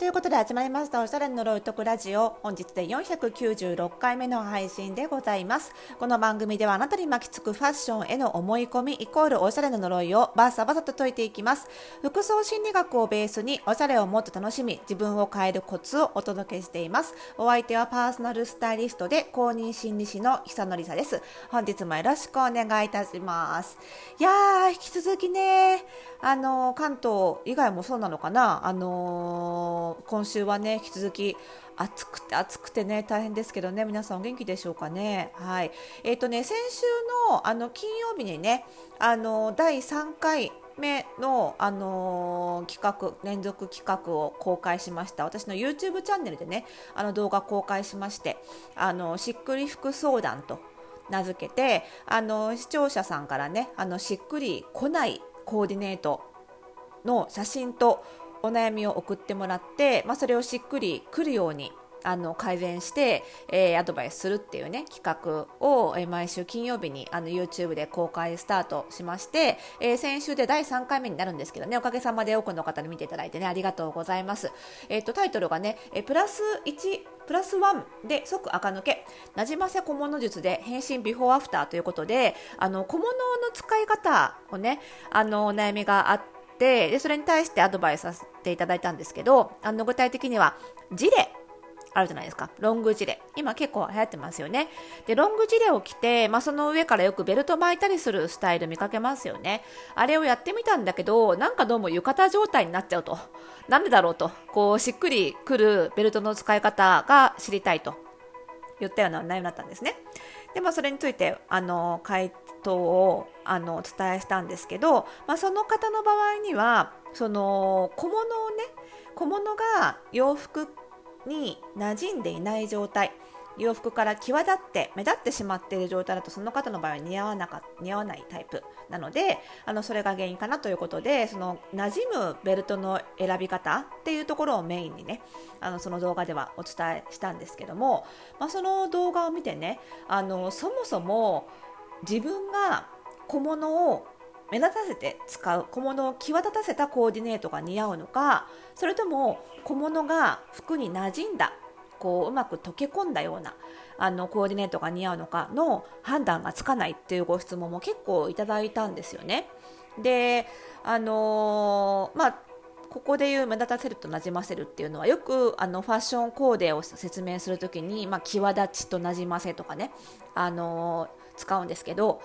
ということで始まりましたおしゃれの呪いとくラジオ。本日で496回目の配信でございます。この番組ではあなたに巻きつくファッションへの思い込みイコールおしゃれの呪いをバサバサと解いていきます。服装心理学をベースにおしゃれをもっと楽しみ自分を変えるコツをお届けしています。お相手はパーソナルスタイリストで公認心理師の久典さです。本日もよろしくお願いいたします。いやー引き続きねあの関東以外もそうなのかな。あのー今週はね引き続き暑くて暑くてね大変ですけどね皆さんお元気でしょうかね。はい。えっ、ー、とね先週のあの金曜日にねあの第3回目の、あのー、企画連続企画を公開しました。私の YouTube チャンネルでねあの動画公開しましてあのしっくり服相談と名付けてあの視聴者さんからねあのしっくり来ないコーディネートの写真とお悩みを送ってもらって、まあ、それをしっくりくるようにあの改善して、えー、アドバイスするっていうね企画を、えー、毎週金曜日にあの YouTube で公開スタートしまして、えー、先週で第3回目になるんですけどねおかげさまで多くの方に見ていただいてねありがとうございます。えっ、とタイトルがね、えプラス1プラス1で即垢抜けなじませ小物術で変身ビフォーアフターということであの小物の使い方をねあのお悩みがあってでそれに対してアドバイスさせていただいたんですけどあの具体的にはジレあるじゃないですか。ロングジレ。今結構流行ってますよね。で、ロングジレを着て、まあ、その上からよくベルト巻いたりするスタイル見かけますよね。あれをやってみたんだけど、なんかどうも浴衣状態になっちゃうと。なんでだろうと。こう、しっくりくるベルトの使い方が知りたいと言ったような内容だったんですね。で、まあ、それについて、あの、回答を、あの、お伝えしたんですけど、まあ、その方の場合には、その、小物をね、小物が洋服に馴染んでいない状態洋服から際立って目立ってしまっている状態だとその方の場合は似合わなか似合わないタイプなのであのそれが原因かなということでその馴染むベルトの選び方っていうところをメインにねあのその動画ではお伝えしたんですけども、まあ、その動画を見てねあのそもそも自分が小物を目立たせて使う小物を際立たせたコーディネートが似合うのかそれとも小物が服に馴染んだこううまく溶け込んだようなあのコーディネートが似合うのかの判断がつかないっていうご質問も結構いただいたんですよね。であのー、まあここで言う目立たせるとなじませるっていうのはよくあのファッションコーデを説明するときに、まあ、際立ちとなじませとかね、あのー、使うんですけど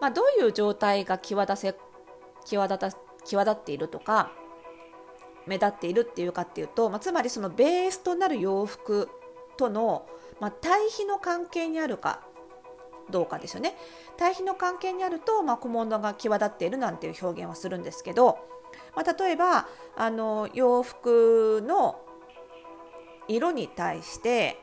まあ、どういう状態が際立せ際立た際立っているとか目立っているっていうかっていうと、まあ、つまりそのベースとなる洋服との、まあ、対比の関係にあるかどうかですよね。対比の関係にあると、まあ、小物が際立っているなんていう表現をするんですけど、まあ、例えばあの洋服の色に対して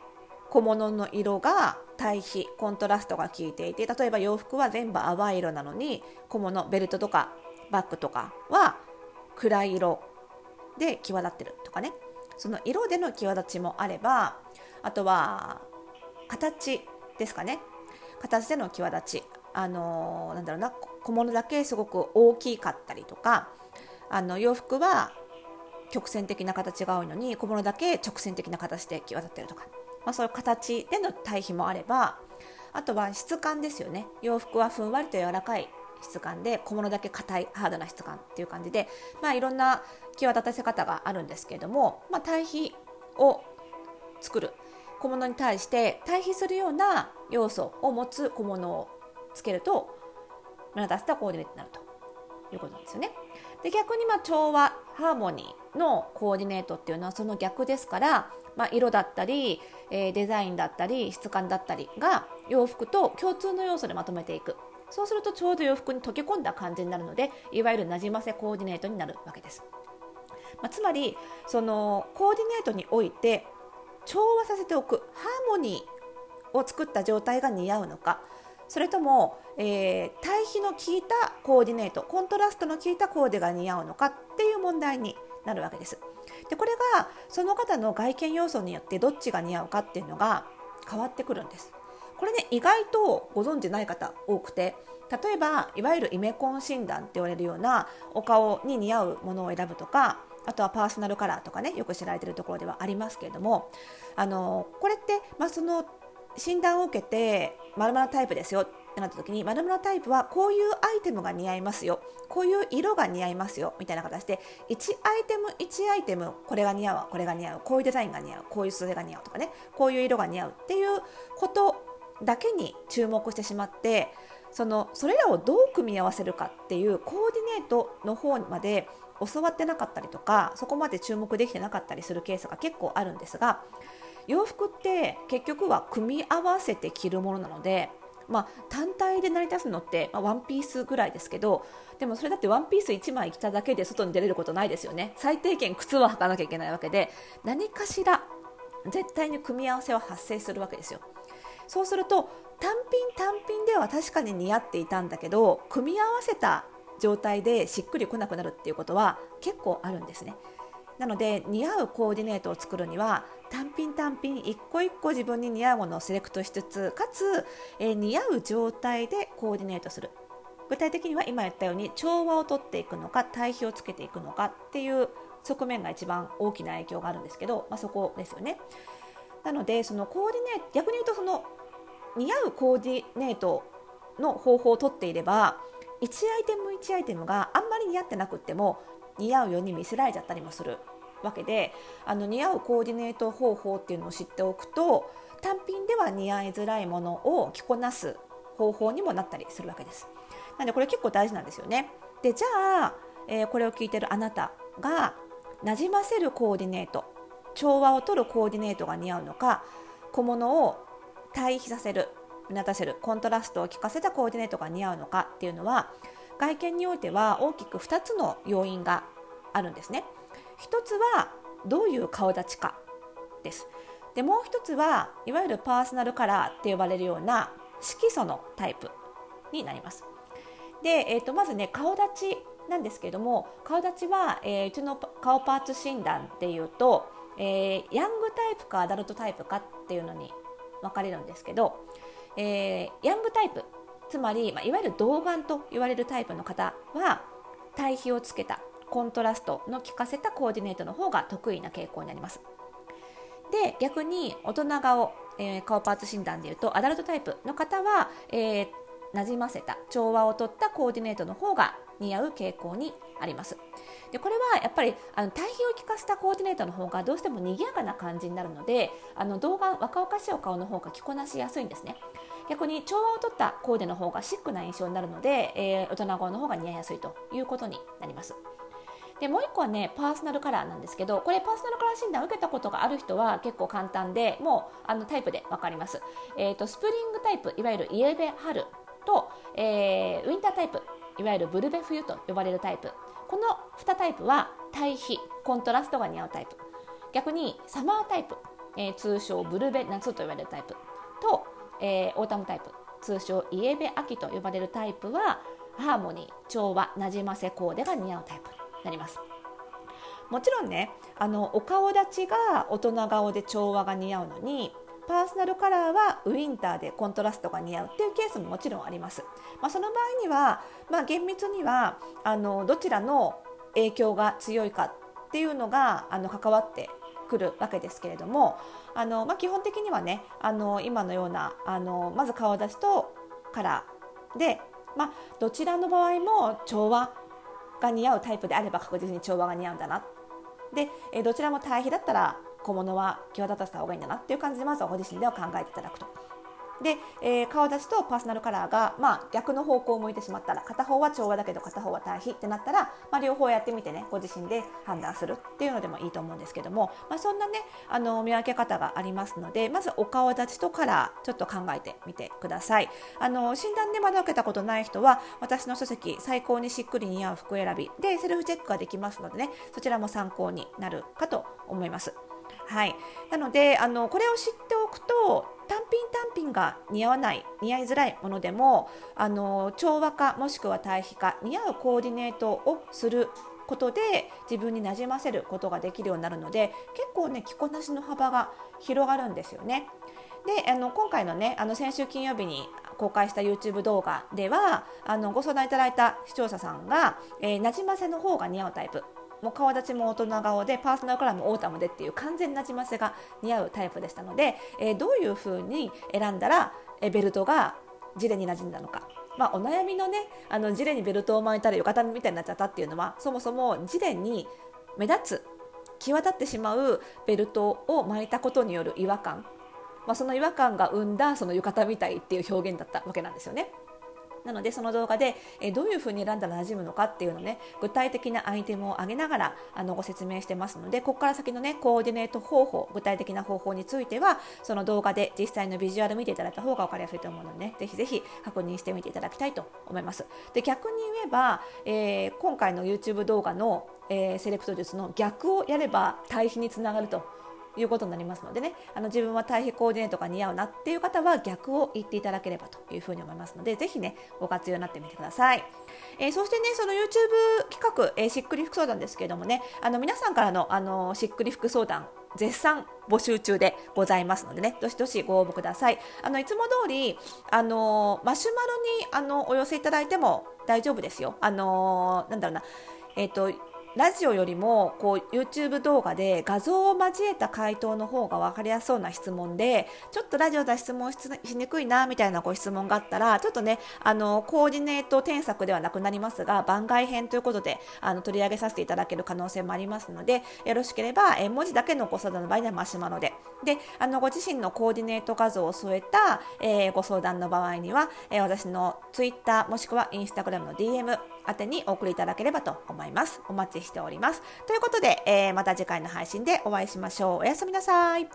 小物の色が対比コントラストが効いていて例えば洋服は全部淡い色なのに小物ベルトとかバッグとかは暗い色で際立ってるとかね。その色での際立ちもあればあとは形ですかね。形での際立ちあのー、なんだろうな小物だけすごく大きかったりとかあの洋服は曲線的な形が多いのに小物だけ直線的な形で際立ってるとか。まあ、そういう形での対比もあればあとは質感ですよね。洋服はふんわりと柔らかい質感で小物だけ硬いハードな質感っていう感じで、まあ、いろんな際立たせ方があるんですけれども、まあ、対比を作る。小物に対して対比するような要素を持つ小物をつけると目立たせたコーディネートになると。いうことなんですよね。で逆にま調和ハーモニーのコーディネートっていうのはその逆ですから、まあ、色だったり、えー、デザインだったり質感だったりが洋服と共通の要素でまとめていくそうするとちょうど洋服に溶け込んだ感じになるのでいわゆるなじませコーディネートになるわけです、まあ、つまりそのコーディネートにおいて調和させておくハーモニーを作った状態が似合うのかそれとも、えー、対比の効いたコーディネートコントラストの効いたコーデが似合うのかっていう問題になるわけです。でこれがその方の外見要素によってどっちが似合うかっていうのが変わってくるんです。これね意外とご存じない方多くて例えばいわゆるイメコン診断って言われるようなお顔に似合うものを選ぶとかあとはパーソナルカラーとかねよく知られているところではありますけれどもあのこれって、まあ、その診断を受けてまるまるタイプですよってなった時にまるまるタイプはこういうアイテムが似合いますよこういう色が似合いますよみたいな形で1アイテム1アイテムこれが似合うこれが似合うこういうデザインが似合うこういう素材が似合うとかねこういう色が似合うっていうことだけに注目してしまってそのそれらをどう組み合わせるかっていうコーディネートの方まで教わってなかったりとかそこまで注目できてなかったりするケースが結構あるんですが洋服って結局は組み合わせて着るものなので、まあ、単体で成り立つのって、まあ、ワンピースぐらいですけどでもそれだってワンピース1枚着ただけで外に出れることないですよね。最低限靴は履かなきゃいけないわけで何かしら絶対に組み合わせは発生するわけですよ。そうすると単品単品では確かに似合っていたんだけど組み合わせた状態でしっくりこなくなるっていうことは結構あるんですね。なので似合うコーディネートを作るには単品単品一個一個自分に似合うものをセレクトしつつかつ、えー、似合う状態でコーディネートする具体的には今言ったように調和をとっていくのか対比をつけていくのかっていう側面が一番大きな影響があるんですけど、まあ、そこですよね。なのでそのコーディネート逆に言うとその似合うコーディネートの方法をとっていれば1アイテム1アイテムがあんまり似合ってなくっても似合うように見せられちゃったりもするわけであの似合うコーディネート方法っていうのを知っておくと単品では似合いづらいものを着こなす方法にもなったりするわけです。なのでこれ結構大事なんですよね。でじゃあ、えー、これを聞いてるあなたがなじませるコーディネート調和をとるコーディネートが似合うのか小物を対比させる目立たせるコントラストを効かせたコーディネートが似合うのかっていうのは外見においては大きく2つの要因があるんですね。1つはどういう顔立ちかです。でもう1つはいわゆるパーソナルカラーって呼ばれるような色素のタイプになります。で、えー、とまずね顔立ちなんですけども顔立ちは、えー、うちの顔パーツ診断っていうと、えー、ヤングタイプかアダルトタイプかっていうのに分かれるんですけど、えー、ヤングタイプつまり、まあ、いわゆる童顔と言われるタイプの方は対比をつけたコントラストの効かせたコーディネートの方が得意な傾向になります。で逆に大人顔、えー、顔パーツ診断でいうとアダルトタイプの方は、えー、なじませた調和をとったコーディネートの方が似合う傾向にあります。でこれはやっぱりあの対比を利かせたコーディネートの方がどうしても賑やかな感じになるのであの動画若々しいお顔の方が着こなしやすいんですね。逆に調和をとったコーデの方がシックな印象になるので、えー、大人顔の方が似合いやすいということになります。でもう1個はねパーソナルカラーなんですけどこれパーソナルカラー診断を受けたことがある人は結構簡単でもうあのタイプで分かります、えーと、スプリングタイプいわゆるイエベ春と、えー、ウィンタータイプいわゆるブルベ冬と呼ばれるタイプ。この2タイプは対比コントラストが似合うタイプ。逆にサマータイプ、えー、通称ブルベ夏と呼ばれるタイプ。と、えー、オータムタイプ通称イエベ秋と呼ばれるタイプはハーモニー調和なじませコーデが似合うタイプになりますもちろんねあのお顔立ちが大人顔で調和が似合うのにパーソナルカラーはウィンターでコントラストが似合うっていうケースももちろんあります。まあ、その場合には、まあ、厳密にはあのどちらの影響が強いかっていうのがあの関わってくるわけですけれどもあの、まあ、基本的にはねあの今のようなあのまず顔出しとカラーで、まあ、どちらの場合も調和が似合うタイプであれば確実に調和が似合うんだなで、えどちらも対比だったら小物は際立たせた方がいいんだなっていう感じでまずはご自身では考えていただくと。で、えー、顔出しとパーソナルカラーが、まあ、逆の方向を向いてしまったら片方は調和だけど片方は対比ってなったら、まあ、両方やってみてねご自身で判断するっていうのでもいいと思うんですけども、まあ、そんなねあの見分け方がありますのでまずお顔立ちとカラーちょっと考えてみてくださいあの診断でまだ受けたことない人は私の書籍最高にしっくり似合う服選びでセルフチェックができますのでねそちらも参考になるかと思います。はい、なのであのこれを知っておくと単品単品が似合わない似合いづらいものでもあの調和化もしくは対比化似合うコーディネートをすることで自分になじませることができるようになるので結構ね着こなしの幅が広がるんですよね。であの今回のねあの先週金曜日に公開した YouTube 動画ではあのご相談いただいた視聴者さんが、えー、なじませの方が似合うタイプもう顔立ちも大人顔でパーソナルカラーもオータムでっていう完全なじませが似合うタイプでしたので、えー、どういう風に選んだらえベルトがジレに馴染んだのかまあ、お悩みのねあのジレにベルトを巻いたら浴衣みたいになっちゃったっていうのはそもそもジレに目立つ際立ってしまうベルトを巻いたことによる違和感、まあ、その違和感が生んだその浴衣みたいっていう表現だったわけなんですよね。なのでその動画で、えどういうふうに選んだら馴染むのかっていうのね具体的なアイテムを挙げながらあのご説明してますのでここから先のねコーディネート方法具体的な方法についてはその動画で実際のビジュアル見ていただいた方が分かりやすいと思うのでねぜひぜひ確認してみていただきたいと思います。で逆に言えば、えー、今回の YouTube 動画の、えー、セレクト術の逆をやれば対比につながるということになりますのでねあの自分は対比コーディネートが似合うなっていう方は逆を言っていただければというふうに思いますのでぜひねご活用になってみてください、えー、そしてねその YouTube 企画、えー、しっくり服相談ですけれどもねあの皆さんからのあのしっくり服相談絶賛募集中でございますのでね、どしどしご応募ください。あの、いつも通り、あの、マシュマロに、あの、お寄せいただいても大丈夫ですよ。あの、なんだろうな、えっ、ー、と、ラジオよりもこう YouTube 動画で画像を交えた回答の方が分かりやすそうな質問でちょっとラジオで質問しにくいなみたいなご質問があったらちょっとねあのコーディネート添削ではなくなりますが番外編ということであの取り上げさせていただける可能性もありますのでよろしければえ文字だけのご相談の場合にはマシュマロでであのご自身のコーディネート画像を添えた、えー、ご相談の場合には、えー、私の Twitter もしくは Instagram の DM 宛てにお送りいただければと思います。お待ちしております。ということで、えー、また次回の配信でお会いしましょう。おやすみなさい。